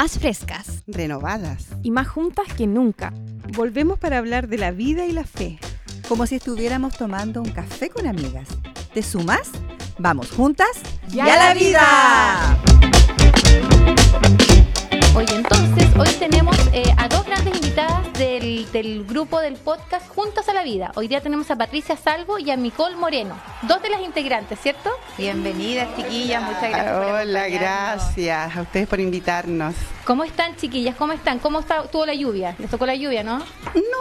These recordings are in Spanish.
más frescas, renovadas y más juntas que nunca. Volvemos para hablar de la vida y la fe, como si estuviéramos tomando un café con amigas. ¿Te sumas? Vamos juntas y a la vida. Oye, entonces, hoy tenemos eh, a dos grandes invitadas del, del, grupo del podcast Juntas a la Vida. Hoy día tenemos a Patricia Salvo y a Nicole Moreno, dos de las integrantes, ¿cierto? Bienvenidas, chiquillas, muchas gracias. Hola, gracias a ustedes por invitarnos. ¿Cómo están, chiquillas? ¿Cómo están? ¿Cómo está, estuvo la lluvia? ¿Les tocó la lluvia, no? No,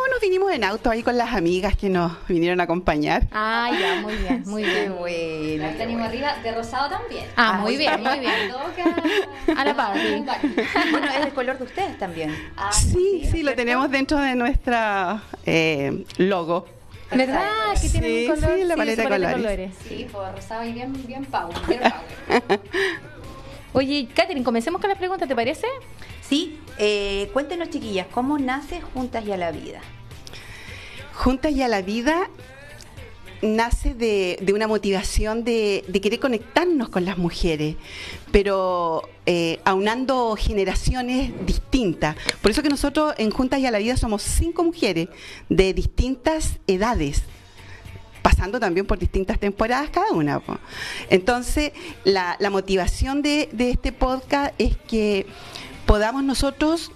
nos vinimos en auto ahí con las amigas que nos vinieron a acompañar. Ah, ya, muy bien, muy bien. Qué bueno. Tenemos arriba de rosado también. Ah, muy bien, muy bien. A la par. Bueno, es el color de ustedes también. Ah, sí, sí, lo tenemos dentro de nuestra eh, logo. ¿Verdad? Que tienen Sí, un color. sí, la paleta de paleta colores. Sí, pues rosado y bien, bien power. Bien power. Oye, Katherine, comencemos con las preguntas, ¿te parece? Sí, eh, cuéntenos, chiquillas, ¿cómo nace Juntas y a la Vida? Juntas y a la vida nace de, de una motivación de, de querer conectarnos con las mujeres, pero eh, aunando generaciones distintas. Por eso que nosotros en Juntas y a la Vida somos cinco mujeres de distintas edades pasando también por distintas temporadas cada una. po. Entonces, la, la motivación de, de este podcast es que podamos nosotros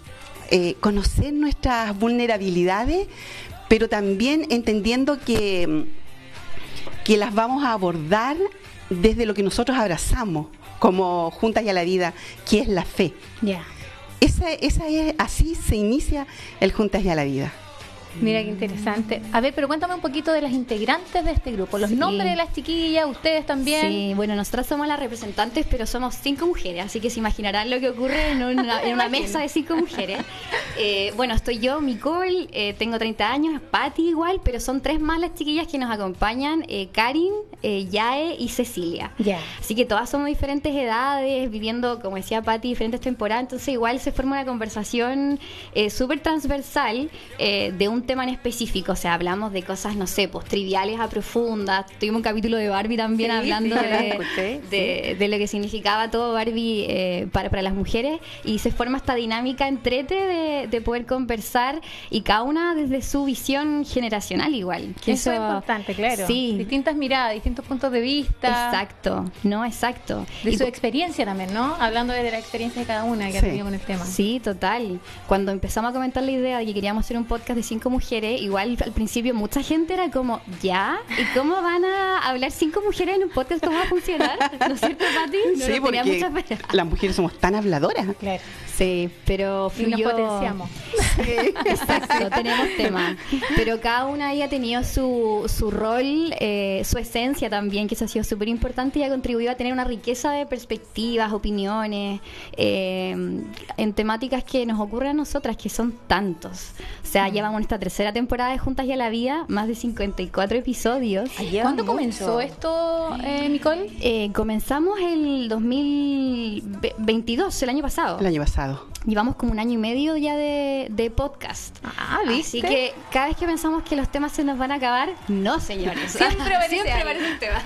eh, conocer nuestras vulnerabilidades, pero también entendiendo que, que las vamos a abordar desde lo que nosotros abrazamos como Juntas y a la Vida, que es la fe. Ya. Esa, esa es, así se inicia el Juntas y a la Vida. Mira qué interesante. A ver, pero cuéntame un poquito de las integrantes de este grupo, los Sí. nombres de las chiquillas, ustedes también. Sí, bueno, nosotras somos las representantes, pero somos cinco mujeres, así que se imaginarán lo que ocurre en una, en una mesa de cinco mujeres. Eh, bueno, estoy yo, Nicole, eh, tengo 30 años, Patti igual, pero son tres más las chiquillas que nos acompañan, eh, Karin, eh, Yae y Cecilia. Ya. Así que todas somos diferentes edades, viviendo, como decía Patti, diferentes temporadas, entonces igual se forma una conversación eh, súper transversal eh, de un tema en específico, o sea, hablamos de cosas, no sé, pues triviales a profundas, tuvimos un capítulo de Barbie también Sí, hablando sí, de, escuché, de- de lo que significaba todo Barbie eh, para, para las mujeres y se forma esta dinámica entrete de, de poder conversar y cada una desde su visión generacional igual. que Eso, es importante, claro. Sí. Distintas miradas, distintos puntos de vista. Exacto, no, exacto. De Y su experiencia también, ¿no? Hablando de la experiencia de cada una que ha tenido con el tema. Sí, total. Cuando empezamos a comentar la idea de que queríamos hacer un podcast de cinco mujeres, igual al principio mucha gente era como, ¿ya? ¿Y cómo van a hablar cinco mujeres en un podcast? ¿Cómo va a funcionar? ¿No es cierto, Pati? No sí, porque mucha fe. las mujeres somos tan habladoras. Claro. Sí, pero Y nos fluyó... potenciamos. Exacto, tenemos tema. Pero cada una ahí ha tenido su, su rol, eh, su esencia también, que eso ha sido súper importante y ha contribuido a tener una riqueza de perspectivas, opiniones, eh, en temáticas que nos ocurren a nosotras, que son tantos. O sea, Mm. llevamos esta tercera temporada de Juntas y a la Vida, más de 54 episodios. ¿Cuándo mucho. comenzó esto, eh, Nicole? Eh, comenzamos el 2022, el año pasado. El año pasado. Llevamos como un año y medio ya de, de podcast. Ah, Así que cada vez que pensamos que los temas se nos van a acabar, no, señores. Siempre aparece Siempre algo. aparece un tema.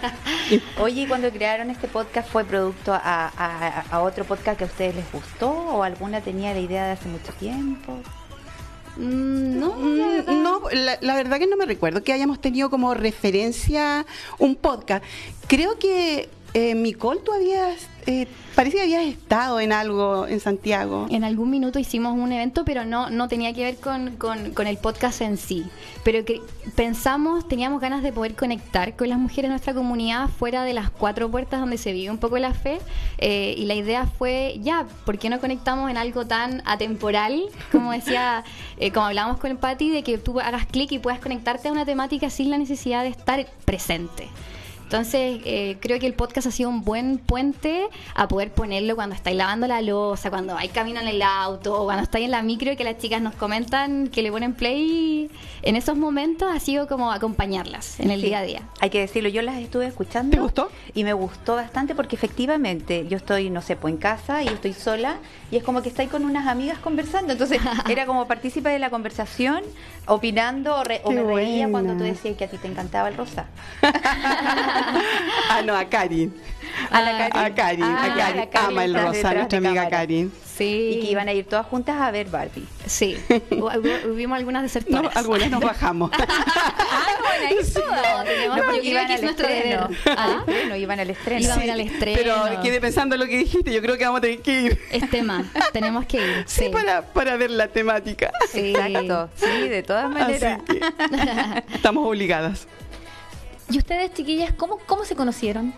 Oye, ¿y cuando crearon este podcast fue producto a, a- a otro podcast que a ustedes les gustó o alguna tenía la idea de hace mucho tiempo? Mm, no, la Mm, verdad. No, la, la verdad que no me recuerdo que hayamos tenido como referencia un podcast. Creo que, eh, Nicole, tú habías, eh, parece que habías estado en algo en Santiago. En algún minuto hicimos un evento, pero no, no tenía que ver con, con- el podcast en sí. Pero que pensamos, teníamos ganas de poder conectar con las mujeres de nuestra comunidad fuera de las cuatro puertas donde se vive un poco la fe. Eh, y la idea fue, ya, ¿por qué no conectamos en algo tan atemporal? Como decía, eh, como hablábamos con el Pati, de que tú hagas clic y puedas conectarte a una temática sin la necesidad de estar presente. Entonces, eh, creo que el podcast ha sido un buen puente a poder ponerlo cuando estáis lavando la losa, cuando vais camino en el auto, o cuando estáis en la micro y que las chicas nos comentan que le ponen play. En esos momentos ha sido como acompañarlas en el Sí, día a día. Hay que decirlo, yo las estuve escuchando. ¿Te gustó? Y me gustó bastante porque efectivamente yo estoy, no sé, pues en casa y yo estoy sola y es como que estoy con unas amigas conversando. Entonces era como partícipe de la conversación, opinando o, re- o me reía buena. cuando tú decías que a ti te encantaba el rosa. ah, no, a Karin. A la Karin. A Karin, Ah, a Karin. la Karin Ama el rosa, nuestra amiga cámara. Karin. Sí. Y que iban a ir todas juntas a ver Barbie. Sí. Hu- hu- Hubimos algunas No, desertoras. algunas nos bajamos. Ah, bueno, ahí No, tenemos- No, porque creo iban que al estreno. ¿Ah? estreno, iban al estreno. Iban a ir al estreno. Pero quedé pensando lo que dijiste, yo creo que vamos a tener que ir. Es tema, tenemos que ir. Sí, Para, para ver la temática. Sí. Exacto, sí, de todas maneras. Así que estamos obligadas. ¿Y ustedes, chiquillas, cómo, cómo se conocieron?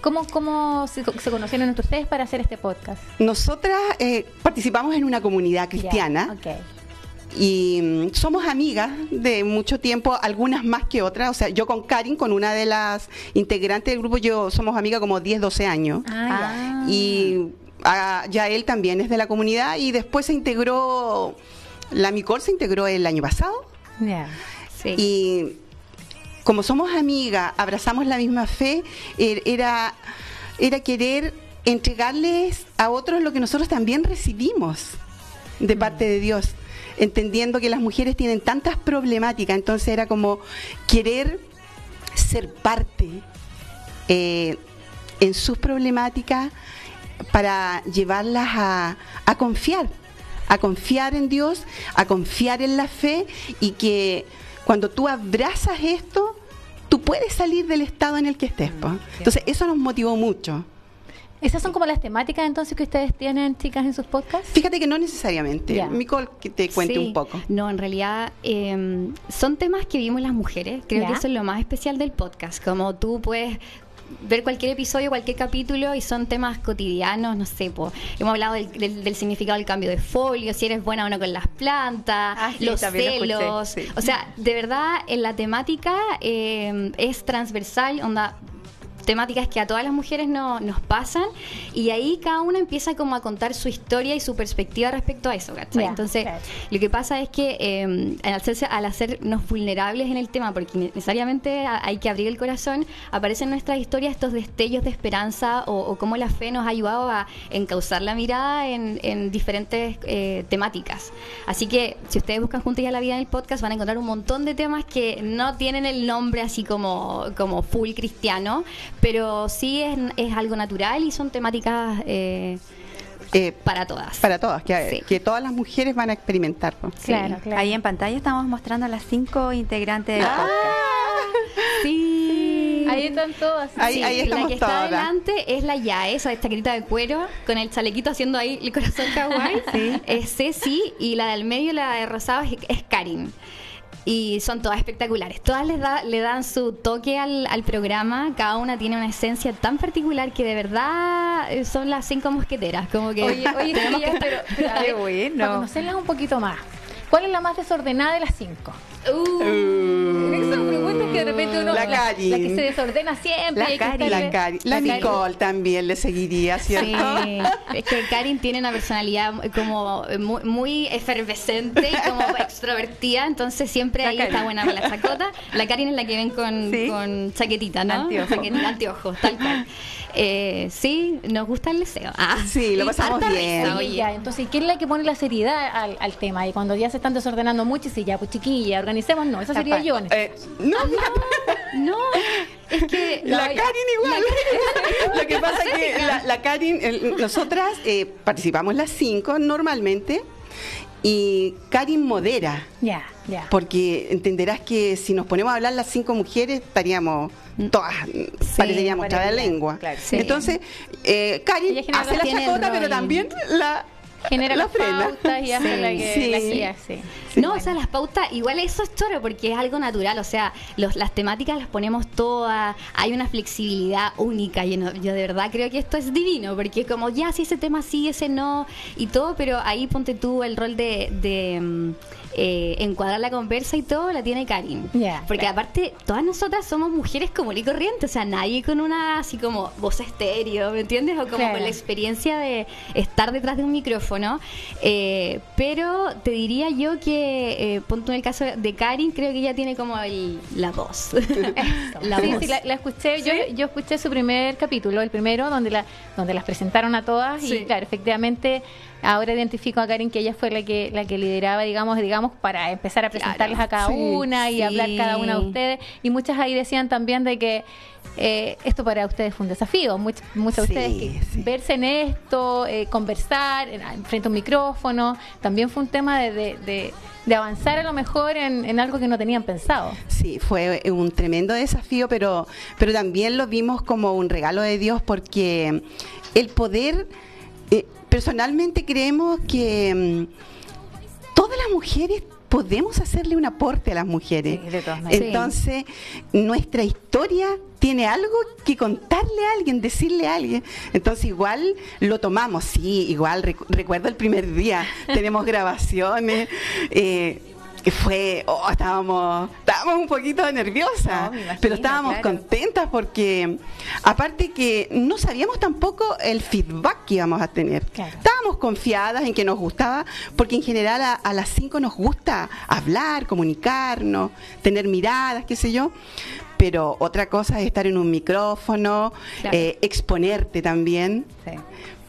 ¿Cómo, cómo se, se conocieron entre ustedes para hacer este podcast? Nosotras eh, participamos en una comunidad cristiana Ya, ok. y mm, somos amigas de mucho tiempo, algunas más que otras. O sea, yo con Karin, con una de las integrantes del grupo, yo somos amigas como 10, 12 años. Ah, Y ah, ya él también es de la comunidad y después se integró, la Micol se integró el año pasado. Ya. Sí. Y como somos amigas, abrazamos la misma fe, er- era, era querer entregarles a otros lo que nosotros también recibimos de parte de Dios, entendiendo que las mujeres tienen tantas problemáticas, entonces era como querer ser parte eh, en sus problemáticas para llevarlas a, a confiar, a confiar en Dios, a confiar en la fe y que cuando tú abrazas esto, tú puedes salir del estado en el que estés. po. Entonces eso nos motivó mucho. ¿Esas son como las temáticas entonces que ustedes tienen, chicas, en sus podcasts? Fíjate que no necesariamente. Ya. Nicole, que te cuente Sí. un poco. No, en realidad eh, son temas que vivimos las mujeres. Creo que eso es lo más especial del podcast. Como tú puedes ver cualquier episodio, cualquier capítulo y son temas cotidianos, no sé, po. hemos hablado del, del- del significado del cambio de folio, si eres buena o no con las plantas, Ah, sí, los lo celos, escuché, sí. o sea, de verdad en la temática eh, es transversal, onda temáticas que a todas las mujeres no- nos pasan y ahí cada una empieza como a contar su historia y su perspectiva respecto a eso, ¿cachai? Entonces, claro. lo que pasa es que eh, al, hacerse, al hacernos vulnerables en el tema, porque necesariamente hay que abrir el corazón, aparecen en nuestras historias estos destellos de esperanza o, o cómo la fe nos ha ayudado a encauzar la mirada en, en diferentes eh, temáticas. Así que si ustedes buscan Juntos y a la Vida en el podcast van a encontrar un montón de temas que no tienen el nombre así como, como full cristiano, pero sí es, es algo natural y son temáticas eh, Eh, para todas. para todas, que, Sí. que todas las mujeres van a experimentar. Claro, claro. Ahí en pantalla estamos mostrando a las cinco integrantes del Ah. podcast. Sí. Ahí están todas. Ahí- Sí, ahí la estamos que está adelante es la Yae, esa chaquetita de cuero, con el chalequito haciendo ahí el corazón kawaii. Sí. Es Ceci y la del medio, la de rosado, es, es Karin. Y son todas espectaculares. Todas les da, le dan su toque al, al programa. Cada una tiene una esencia tan particular que de verdad eh, son las cinco mosqueteras. Como que Oye, oye, pero, pero ver, bueno. para conocerlas un poquito más. ¿Cuál es la más desordenada de las cinco? Uh, Son preguntas que de repente uno... La la, Karin. la que se desordena siempre. La Karin. La, Cari- la Karin. Nicole también le seguiría, ¿cierto? Sí, es que Karin tiene una personalidad como muy, muy efervescente y como extrovertida, entonces siempre La ahí Karin. está buena con la chacota. La Karin es la que ven con, Sí. con chaquetita, ¿no? Anteojo. Chaquetita, anteojos, tal cual. Eh, sí, nos gusta el deseo. Ah, Sí, lo pasamos bien. risa, ya, entonces, ¿quién es la que pone la seriedad al, al tema? Y cuando ya se están desordenando mucho, y si ya, pues chiquilla, organicemos, no, esa sería Capaz. yo. en este- Eh, no, fíjate, No, es que la. Karin igual. Lo que pasa es que la, la Karin, el- nosotras eh, participamos las cinco normalmente y Karin modera. Ya, ya. Porque entenderás que si nos ponemos a hablar las cinco mujeres, estaríamos todas, pareceríamos parecería, lengua. claro. Sí. Entonces, eh, Karin hace la chacota, pero también la, Genera la las frena. pautas y hace Sí. la, que, Sí. la guía, sí. no, o sea, las pautas, igual eso es choro porque es algo natural, o sea, los, las temáticas las ponemos todas, hay una flexibilidad única, yo, no- yo de verdad creo que esto es divino, porque como ya si ese tema sí, ese no, y todo, pero ahí ponte tú el rol de, de, mm, eh, encuadrar la conversa y todo, la tiene Karin. Porque aparte, todas nosotras somos mujeres común y corriente, o sea, nadie con una así como voz estéreo, ¿me entiendes? O como Claro. con la experiencia de estar detrás de un micrófono. Eh, pero te diría yo que, eh, punto en el caso de Karin, creo que ella tiene como el, la voz. la sí, voz. sí, la, la escuché. Yo, yo escuché su primer capítulo, el primero, donde la, donde las presentaron a todas. Sí. Y claro, efectivamente Ahora identifico a Karen que ella fue la que la que lideraba, digamos, digamos para empezar a presentarles a cada sí, una y sí. hablar cada una de ustedes. Y muchas ahí decían también de que eh, esto para ustedes fue un desafío. Much- muchas de Sí, ustedes que sí. verse en esto, eh, conversar en- frente a un micrófono, también fue un tema de, de- de- de avanzar a lo mejor en, en algo que no tenían pensado. Sí, fue un tremendo desafío, pero, pero también lo vimos como un regalo de Dios porque el poder, eh, personalmente creemos que mm, todas las mujeres podemos hacerle un aporte a las mujeres. Sí, de todas maneras. Entonces, nuestra historia tiene algo que contarle a alguien, decirle a alguien. Entonces, igual lo tomamos, sí, igual recu- recuerdo el primer día, tenemos grabaciones. eh, que fue, oh, estábamos, estábamos un poquito nerviosas, No, me imagino, pero estábamos claro. contentas porque, aparte que no sabíamos tampoco el feedback que íbamos a tener. Claro. Estábamos confiadas en que nos gustaba, porque en general a, a las cinco nos gusta hablar, comunicarnos, tener miradas, qué sé yo. Pero otra cosa es estar en un micrófono, Claro. eh, exponerte también. Sí.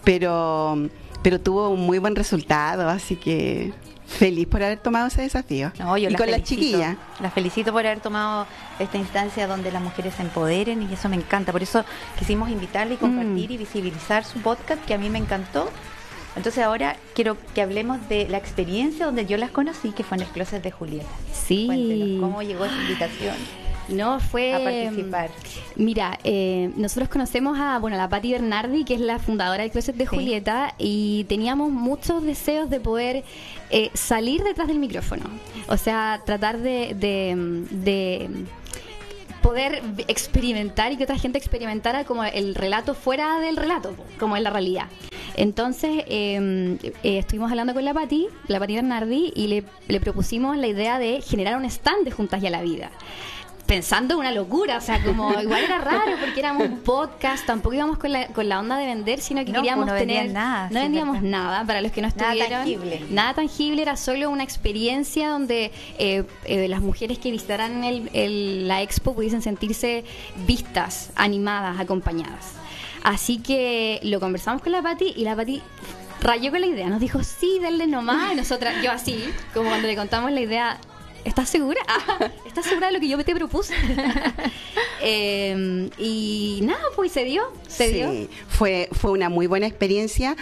Pero, pero tuvo un muy buen resultado, así que feliz por haber tomado ese desafío. No, yo y las con la felicito. chiquilla. Las felicito por haber tomado esta instancia donde las mujeres se empoderen y eso me encanta. Por eso quisimos invitarle y compartir y visibilizar su podcast que a mí me encantó. Entonces ahora quiero que hablemos de la experiencia donde yo las conocí, que fue en el closet de Julieta. Sí. Cuéntenos cómo llegó esa invitación No, fue... a participar. Mira, eh, nosotros conocemos a bueno, la Patti Bernardi, que es la fundadora del Closet de Sí. Julieta, y teníamos muchos deseos de poder eh, salir detrás del micrófono. O sea, tratar de, de- de poder experimentar y que otra gente experimentara como el relato fuera del relato, como en la realidad. Entonces, eh, eh, estuvimos hablando con la Patti, la Patti Bernardi, y le, le propusimos la idea de generar un stand de Juntas y a la Vida pensando una locura, o sea, como igual era raro porque éramos un podcast, tampoco íbamos con la, con la onda de vender, sino que No, queríamos pues no vendían tener nada, no vendíamos nada para los que no Nada estuvieron tangible. nada tangible, era solo una experiencia donde eh, eh, las mujeres que visitaran el- el- la expo pudiesen sentirse vistas, animadas, acompañadas. Así que lo conversamos con la Pati y la Pati rayó con la idea, nos dijo, sí, denle nomás, y nosotras, yo así, como cuando le contamos la idea, ¿estás segura? Ah, ¿Estás segura de lo que yo te propuse? Eh, y nada, pues se dio, se dio. Sí, fue, fue una muy buena experiencia.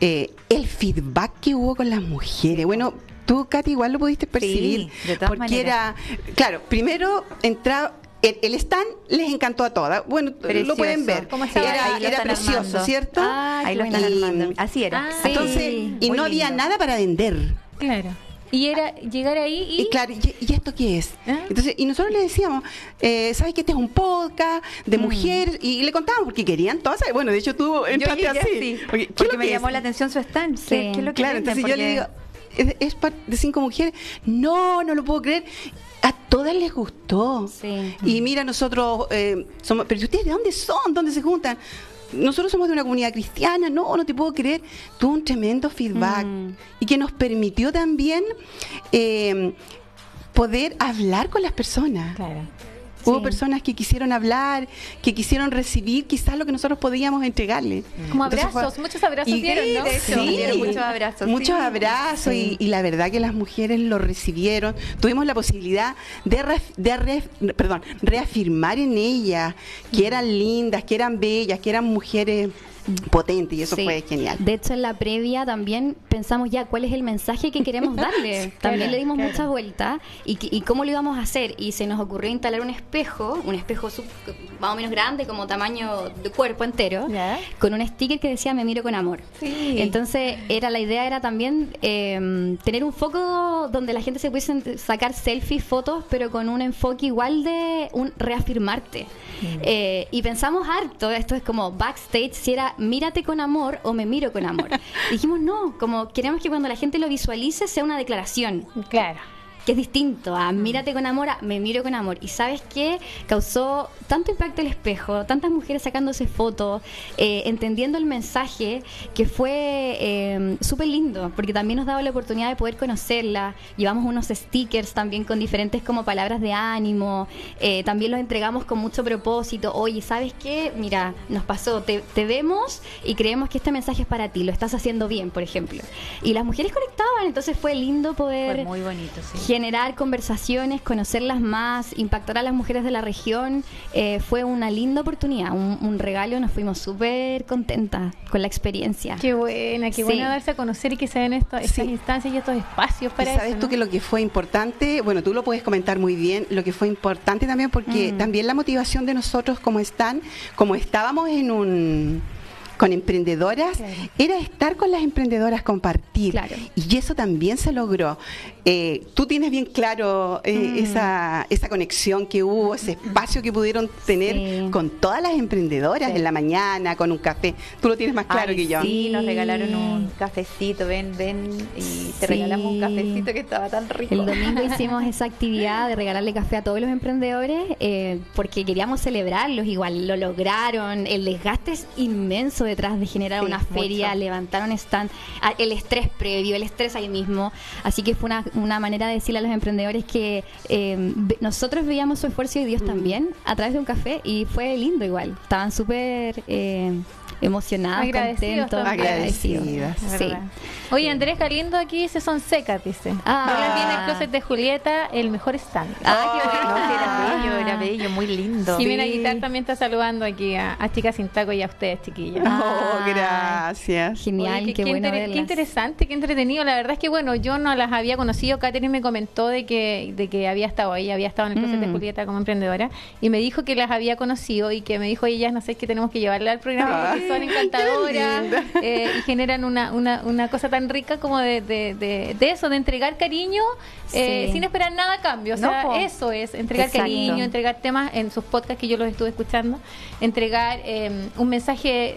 Eh, el feedback que hubo con las mujeres. Bueno, tú, Katy, igual lo pudiste percibir. de todas porque maneras. era, claro, primero entraba. El, el stand les encantó a todas. Bueno, Precioso. lo pueden ver. ¿Cómo? Era, era precioso, armando. ¿cierto? Ah, Ahí lo están armando. Así era. Ah, Sí. Entonces, y Muy no había nada para vender. Claro. Y era llegar ahí y... Y claro, ¿y, y esto qué es? ¿Ah? Entonces, y nosotros le decíamos, eh, ¿sabes que este es un podcast de Mm. mujeres? Y, le contábamos porque querían todas. Bueno, de hecho tú entraste así. así, Oye, ¿qué es porque me llamó la atención su stand. Sí. ¿Qué, es lo que Claro, venden? entonces yo le digo, ¿es, de cinco mujeres? No, no lo puedo creer. A todas les gustó. Sí. Y mira, nosotros eh, somos, pero ustedes de dónde son? ¿Dónde se juntan? Nosotros somos de una comunidad cristiana, no, no te puedo creer. Tuvo un tremendo feedback Mm. y que nos permitió también eh, poder hablar con las personas. Claro. Hubo personas que quisieron hablar, que quisieron recibir quizás lo que nosotros podíamos entregarle. Como Entonces abrazos, fue- muchos abrazos y- dieron, ¿no? de hecho, Sí, dieron muchos abrazos, Muchos sí. abrazos y, y la verdad que las mujeres lo recibieron. Tuvimos la posibilidad de, perdón, reafirmar en ellas que eran lindas, que eran bellas, que eran mujeres potentes y eso Sí. fue genial. De hecho, en la previa también pensamos ya cuál es el mensaje que queremos darle. también le dimos claro. muchas vueltas y, cómo lo íbamos a hacer. Y se nos ocurrió instalar un espejo, un espejo sub- más o menos grande, como tamaño de cuerpo entero, Ya. con un sticker que decía Me miro con amor. Sí. Entonces, era la idea era también eh, tener un foco donde la gente se pudiese sacar selfies, fotos, pero con un enfoque igual de un reafirmarte. Eh, y pensamos harto, esto es como backstage, si era mírate con amor o me miro con amor. Dijimos no, como queremos que cuando la gente lo visualice sea una declaración. Claro. Que es distinto a mírate con amor a me miro con amor. Y sabes qué? Causó tanto impacto el espejo, tantas mujeres sacándose fotos, eh, entendiendo el mensaje, que fue eh, súper lindo, porque también nos daba la oportunidad de poder conocerla. Llevamos unos stickers también con diferentes como palabras de ánimo, eh, también los entregamos con mucho propósito. Oye, ¿sabes qué? Mira, nos pasó, te, te vemos y creemos que este mensaje es para ti, lo estás haciendo bien, por ejemplo. Y las mujeres conectaban, entonces fue lindo poder Fue muy bonito, sí. Generar conversaciones, conocerlas más, impactar a las mujeres de la región. Eh, fue una linda oportunidad, un, un regalo, nos fuimos súper contentas con la experiencia. Qué buena, qué Sí. bueno darse a conocer y que se den estas Sí. instancias y estos espacios para Y sabes eso. tú ¿no? que lo que fue importante, bueno, tú lo puedes comentar muy bien, lo que fue importante también porque Mm. también la motivación de nosotros como están, como estábamos en un con emprendedoras, Claro. era estar con las emprendedoras, compartir. Claro. Y eso también se logró. Eh, tú tienes bien claro eh, Mm. esa, esa conexión que hubo, ese espacio que pudieron tener Sí. con todas las emprendedoras Sí. en la mañana, con un café. Tú lo tienes más claro Ay, que yo. Sí, nos regalaron un cafecito, ven, ven, y te Sí. regalamos un cafecito que estaba tan rico. El domingo hicimos esa actividad de regalarle café a todos los emprendedores eh, porque queríamos celebrarlos, igual lo lograron, el desgaste es inmenso detrás de generar Sí, una feria, mucho. levantar un stand, ah, el estrés previo, el estrés ahí mismo, así que fue una, una manera de decirle a los emprendedores que eh, nosotros veíamos su esfuerzo y Dios también a través de un café y fue lindo igual, estaban súper eh, emocionados, Agradecidos contentos, Sí. Oye, Andrés Galindo aquí dice son secas, dice. Ah. En el closet de Julieta, el mejor stand. Ah, qué No, bueno. sí, era bello, era bello, muy lindo. Jimena Sí. Guitar también está saludando aquí a, a Chicas Sin Taco y a ustedes, chiquillas. Oh, Ah. gracias. Genial, Oye, qué, bueno inter- qué interesante, qué entretenido. La verdad es que, bueno, yo no las había conocido. Catherine me comentó de que, de que había estado ahí, había estado en el closet de Mm. Julieta como emprendedora. Y me dijo que las había conocido y que me dijo, ellas, no sé, que tenemos que llevarla al programa porque Ay, son encantadoras eh, y generan una, una, una cosa tan rica como de, de, de, de eso, de entregar cariño eh, Sí. sin esperar nada a cambio. O sea, eso es, entregar Exacto. cariño, entregar temas en sus podcasts que yo los estuve escuchando, entregar eh, un mensaje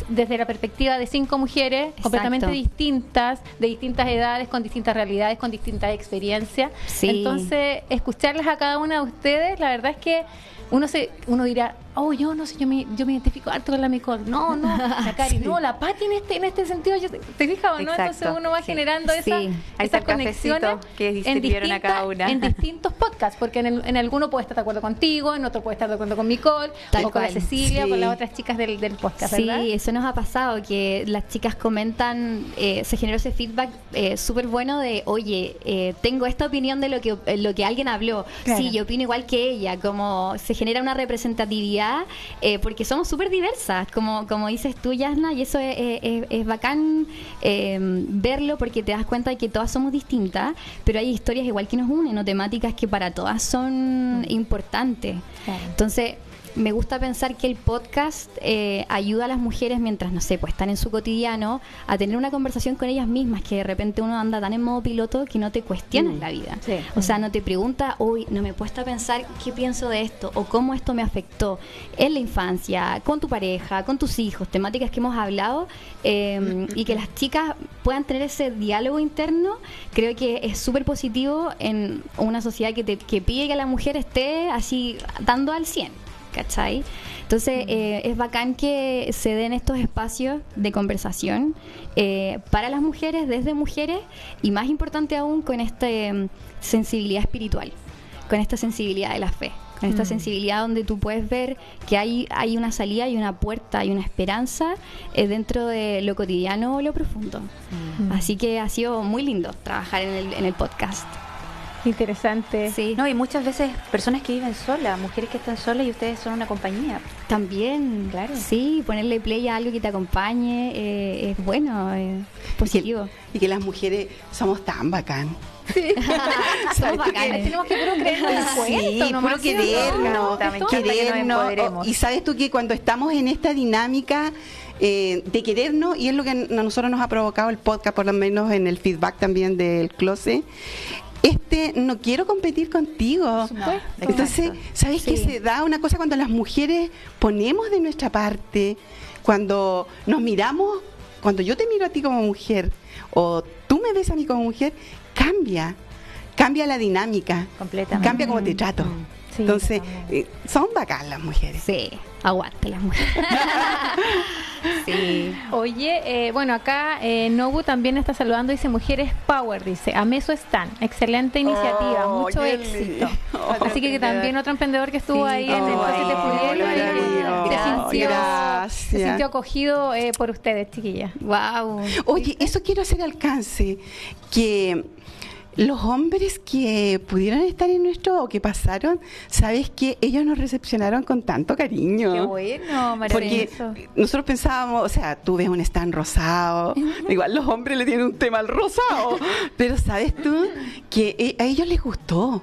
desde la perspectiva de cinco mujeres Exacto. completamente distintas, de distintas edades, con distintas realidades, con distintas experiencias. Sí. Entonces, escucharlas a cada una de ustedes, la verdad es que uno se uno dirá, oh, yo no sé, yo me, yo me identifico harto con la Nicole. No, no, la Cari, no, la Pati en este, en este sentido, yo, ¿te fijas o no? Entonces uno va sí. generando esa, Sí. Esas conexiones que en, sirvieron a cada una. en distintos podcasts, porque en, el- en alguno puede estar de acuerdo contigo, en otro puede estar de acuerdo con Nicole, Tal o con la. Cecilia, o con Sí. las otras chicas del, del podcast, Sí, ¿verdad? eso nos ha pasado, que las chicas comentan, eh, se generó ese feedback eh, súper bueno de, oye, eh, tengo esta opinión de lo que, eh, lo que alguien habló. Claro. Sí, yo opino igual que ella, como se genera una representatividad, eh, porque somos súper diversas, como, como dices tú, Yasna, y eso es, es- es bacán verlo porque te das cuenta de que todas somos distintas, pero hay historias igual que nos unen, o temáticas que para todas son importantes. Claro. Entonces, me gusta pensar que el podcast eh, ayuda a las mujeres mientras, no sé, pues están en su cotidiano, a tener una conversación con ellas mismas, que de repente uno anda tan en modo piloto que no te cuestionas Mm. la vida. Sí. O sea, no te pregunta, hoy no me he puesto a pensar qué pienso de esto o cómo esto me afectó en la infancia, con tu pareja, con tus hijos, temáticas que hemos hablado, eh, y que las chicas puedan tener ese diálogo interno, creo que es súper positivo en una sociedad que, te, que pide que la mujer esté así dando al 100. ¿Cachai? Entonces eh, es bacán que se den estos espacios de conversación eh, para las mujeres, desde mujeres, y más importante aún con esta em, sensibilidad espiritual, con esta sensibilidad de la fe, con esta sensibilidad donde tú puedes ver que hay, hay una salida, hay una puerta, hay una esperanza eh, dentro de lo cotidiano o lo profundo. Así que ha sido muy lindo trabajar en el, en el podcast. Interesante. Sí. No, y muchas veces personas que viven solas, mujeres que están solas y ustedes son una compañía. También, Claro. Sí, ponerle play a algo que te acompañe eh, es bueno, es positivo. Y que las mujeres somos tan bacán. Somos ¿Sabes tú bacanes. Tenemos que puro creer en el Sí, cuento, nomás, puro ¿sí o no? querernos, que querernos. empoderemos. Y sabes tú que cuando estamos en esta dinámica eh, de querernos, y es lo que a nosotros nos ha provocado el podcast, por lo menos en el feedback también del closet, este, no quiero competir contigo. Entonces, Exacto. ¿sabes Sí. que se da una cosa cuando las mujeres ponemos de nuestra parte, cuando nos miramos, cuando yo te miro a ti como mujer o tú me ves a mí como mujer, cambia. cambia la dinámica, Completamente. cambia cómo te trato. Sí, Entonces, eh, son bacán las mujeres. Sí, aguante las mujeres. sí. Oye, eh, bueno, acá eh, Nobu también está saludando, dice Mujeres Power, dice, a Meso están, excelente iniciativa, Oh, mucho éxito. Oh, Así que, que también otro emprendedor que estuvo Sí. ahí en el Oh, Cosete qué Pudiera, maravilloso. se sintió, se sintió acogido eh, por ustedes, chiquillas. Wow. Oye, eso quiero hacer alcance, que los hombres que pudieron estar en nuestro o que pasaron, sabes que ellos nos recepcionaron con tanto cariño. Qué bueno, Porque maravilloso. nosotros pensábamos, o sea, tú ves un stand rosado, igual los hombres le tienen un tema al rosado, pero sabes tú que e- a ellos les gustó,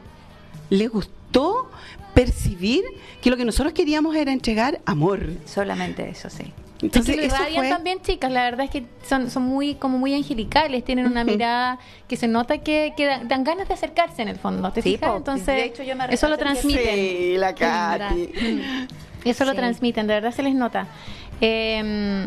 les gustó percibir que lo que nosotros queríamos era entregar amor. Solamente eso, sí. Entonces, es que lo irradian fue- también, chicas. La verdad es que son, son muy como muy angelicales, tienen una mirada que se nota que, que dan, dan ganas de acercarse en el fondo. ¿Te Sí, fijas? Entonces, De hecho, yo me eso lo transmiten. Sí, la Katy. Eso lo transmiten, de verdad se les nota. Eh,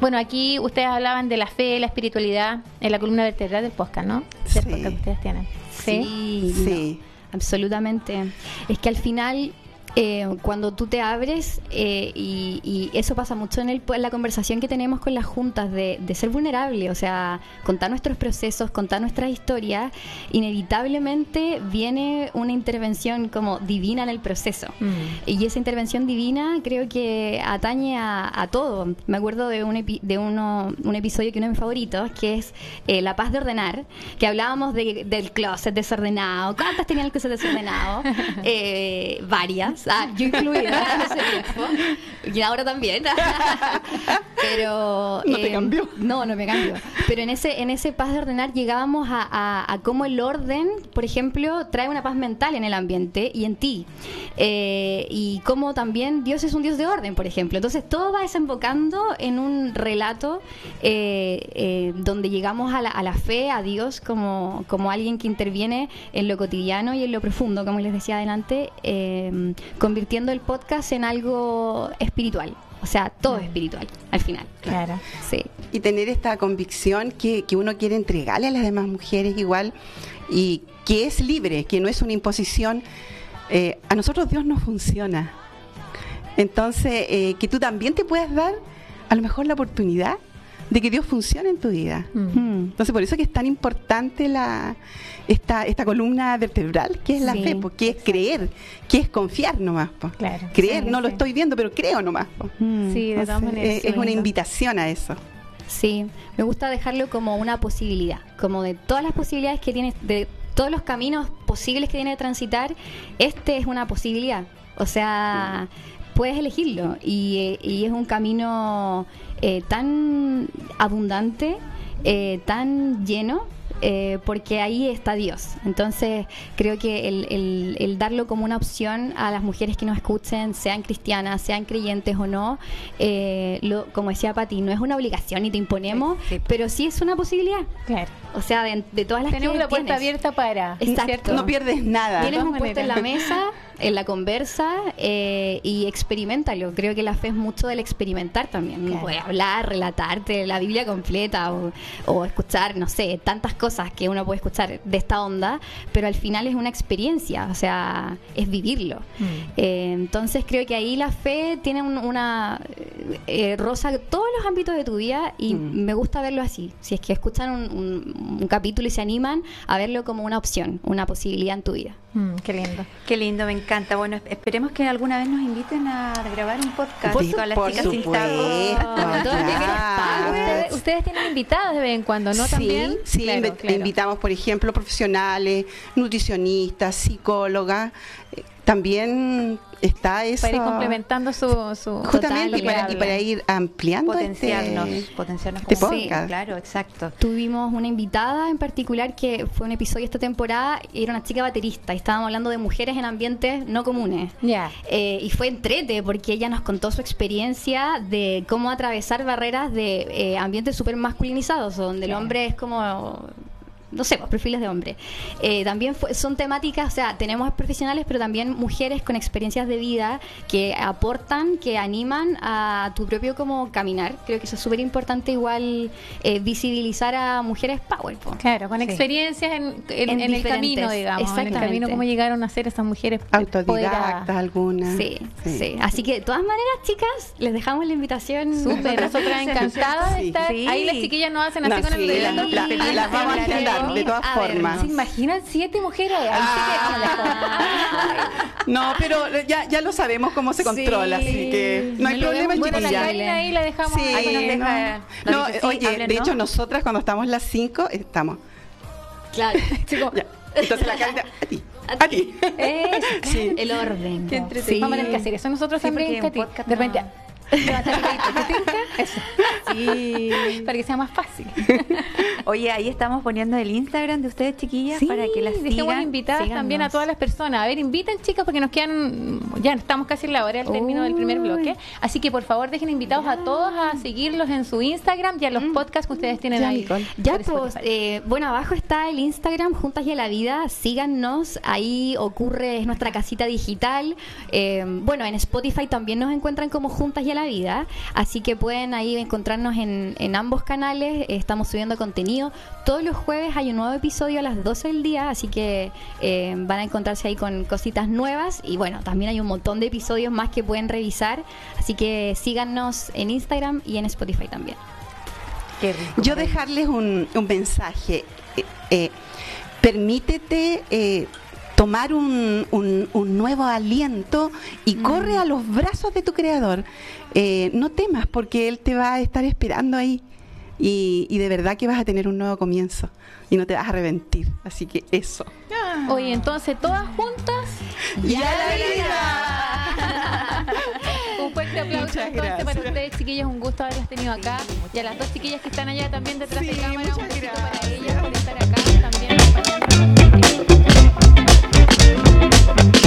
bueno, aquí ustedes hablaban de la fe, la espiritualidad en la columna vertebral del podcast, ¿no? Sí. podcast que ustedes tienen. Sí, Sí. no, absolutamente. Es que al final, eh, cuando tú te abres, eh, y, y eso pasa mucho en, el, en la conversación que tenemos con las juntas, de, de ser vulnerable, o sea, contar nuestros procesos, contar nuestras historias, inevitablemente viene una intervención como divina en el proceso. Mm. Y esa intervención divina creo que atañe a, a todo. Me acuerdo de, un, epi- de uno, un episodio que uno de mis favoritos, que es eh, La paz de ordenar, que hablábamos de- del closet desordenado. ¿Cuántas tenían el closet desordenado? Eh, varias. Ah, yo incluida en ese tiempo. Y ahora también. Pero... No te eh, cambió. No, no me cambió. Pero en ese, en ese paz de ordenar llegábamos a, a- a cómo el orden, por ejemplo, trae una paz mental en el ambiente y en ti. Eh, y cómo también Dios es un Dios de orden, por ejemplo. Entonces todo va desembocando en un relato eh, eh, donde llegamos a la, a la fe, a Dios, como, como alguien que interviene en lo cotidiano y en lo profundo, como les decía adelante, eh, convirtiendo el podcast en algo espiritual. O sea, todo espiritual, al final. Claro. Sí. y tener esta convicción que, que uno quiere entregarle a las demás mujeres igual y que es libre, que no es una imposición. Eh, a nosotros Dios no funciona. Entonces, eh, que tú también te puedas dar a lo mejor la oportunidad de que Dios funcione en tu vida. Mm. Mm. Entonces, por eso que es tan importante la, esta, esta columna vertebral, que es la Sí, fe, porque es creer, que es confiar nomás. po. Claro. Creer, Sí, no lo estoy viendo, pero creo nomás. po. Mm. Sí, de todas maneras. eh, sí, es una invitación a eso. Sí, me gusta dejarlo como una posibilidad, como de todas las posibilidades que tienes, de todos los caminos posibles que tiene de transitar, este es una posibilidad. O sea, puedes elegirlo y, eh, y es un camino eh, tan abundante, eh, tan lleno. eh, porque ahí está Dios. Entonces, creo que el, el- el darlo como una opción a las mujeres que nos escuchen, sean cristianas, sean creyentes o no, eh, lo, como decía Pati, no es una obligación ni te imponemos, Sí, sí. pero sí es una posibilidad. Claro. O sea, de, de todas las Tenemos que la puerta tienes. abierta para. Exacto. No pierdes nada. Tienes un puesto en la mesa, en la conversa eh, y experimentalo. Creo que la fe es mucho del experimentar también. Claro. puede hablar, relatarte la Biblia completa o, o escuchar, no sé, tantas cosas que uno puede escuchar de esta onda, pero al final es una experiencia, o sea, es vivirlo. Mm. Eh, entonces creo que ahí la fe tiene un- una eh, rosa todos los ámbitos de tu vida y Mm. me gusta verlo así. Si es que escuchan un, un- un capítulo y se animan a verlo como una opción, una posibilidad en tu vida. Mm, qué lindo. Qué lindo, me encanta. Bueno, esperemos que alguna vez nos inviten a grabar un podcast Por con las por chicas sin pago. Ustedes, ustedes tienen invitadas de vez en cuando, ¿no? Sí, También. sí, claro. invitamos, por ejemplo, profesionales, nutricionistas, psicólogas. Eh, También está eso. Para ir complementando su. su Justamente, Total, y para, y para ir ampliando Potenciarnos, este- potenciarnos este como podcast. Claro, exacto. Tuvimos una invitada en particular que fue un episodio esta temporada y era una chica baterista y estábamos hablando de mujeres en ambientes no comunes. Ya. Eh, y fue entrete porque ella nos contó su experiencia de cómo atravesar barreras de eh, ambientes súper masculinizados, donde el hombre es como no sé, pues, perfiles de hombre. Eh, también fue- son temáticas, o sea, tenemos profesionales, pero también mujeres con experiencias de vida que aportan, que animan a tu propio como caminar. Creo que eso es súper importante igual eh, visibilizar a mujeres power. po. Claro, con Sí. experiencias en, en- En en el camino, digamos. En el exactamente. camino, cómo llegaron a ser esas mujeres Autodidactas algunas. Sí, sí, Así que de todas maneras, chicas, les dejamos la invitación. Súper, nosotras encantadas de estar. Sí. Ahí las chiquillas nos hacen así No, con el dedo. la- la- feliz las vamos a de agendar de todas A ver, formas. ¿Se imaginan siete mujeres? Ahí No, pero ya, ya lo sabemos cómo se controla, Sí. así que no hay No problema, vemos Bueno, la chiquillas. Karina ahí la dejamos. Sí, ahí nos deja- no, nos dice, sí, oye, hablen, de ¿no? hecho nosotras cuando estamos las cinco, estamos. Claro. Ya. Entonces la Karina, a ti, a ti. Eso, Sí. el orden. Qué entretenido. Vamos a tener que hacer eso nosotros Sí, en Katy. podcast De repente. no. Eso. Sí. Para que sea más fácil. Oye, ahí estamos poniendo el Instagram de ustedes, chiquillas, Sí, para que las sigan. invitadas síganos. también a todas las personas. A ver, inviten chicas porque nos quedan, ya estamos casi en la hora del término del primer bloque. Así que por favor dejen invitados a todos a seguirlos en su Instagram y a los podcasts que ustedes tienen Ya, ahí. Nicole. Ya, pues, eh, bueno, abajo está el Instagram Juntas y a la Vida. Síganos, ahí ocurre, es nuestra casita digital. Eh, bueno, en Spotify también nos encuentran como Juntas y a la Vida. Así que pueden ahí encontrarnos en, en ambos canales. Estamos subiendo contenido. Todos los jueves hay un nuevo episodio a las 12 del día. Así que eh, van a encontrarse ahí con cositas nuevas. Y bueno, también hay un montón de episodios más que pueden revisar. Así que síganos en Instagram y en Spotify también. Qué rico. Yo dejarles un, un mensaje. Eh, eh, permítete eh, tomar un, un, nuevo aliento y mm. corre a los brazos de tu creador. Eh, no temas porque Él te va a estar esperando ahí. Y, y, de verdad que vas a tener un nuevo comienzo y no te vas a arrepentir. Así que eso. Ah. Oye, entonces todas juntas. ¡Ya, ya la vida! un fuerte aplauso para ustedes, chiquillas. Un gusto haberlas tenido acá. Y a las dos chiquillas que están allá también detrás de cámara, un besito para ellas por estar acá también. Thank you.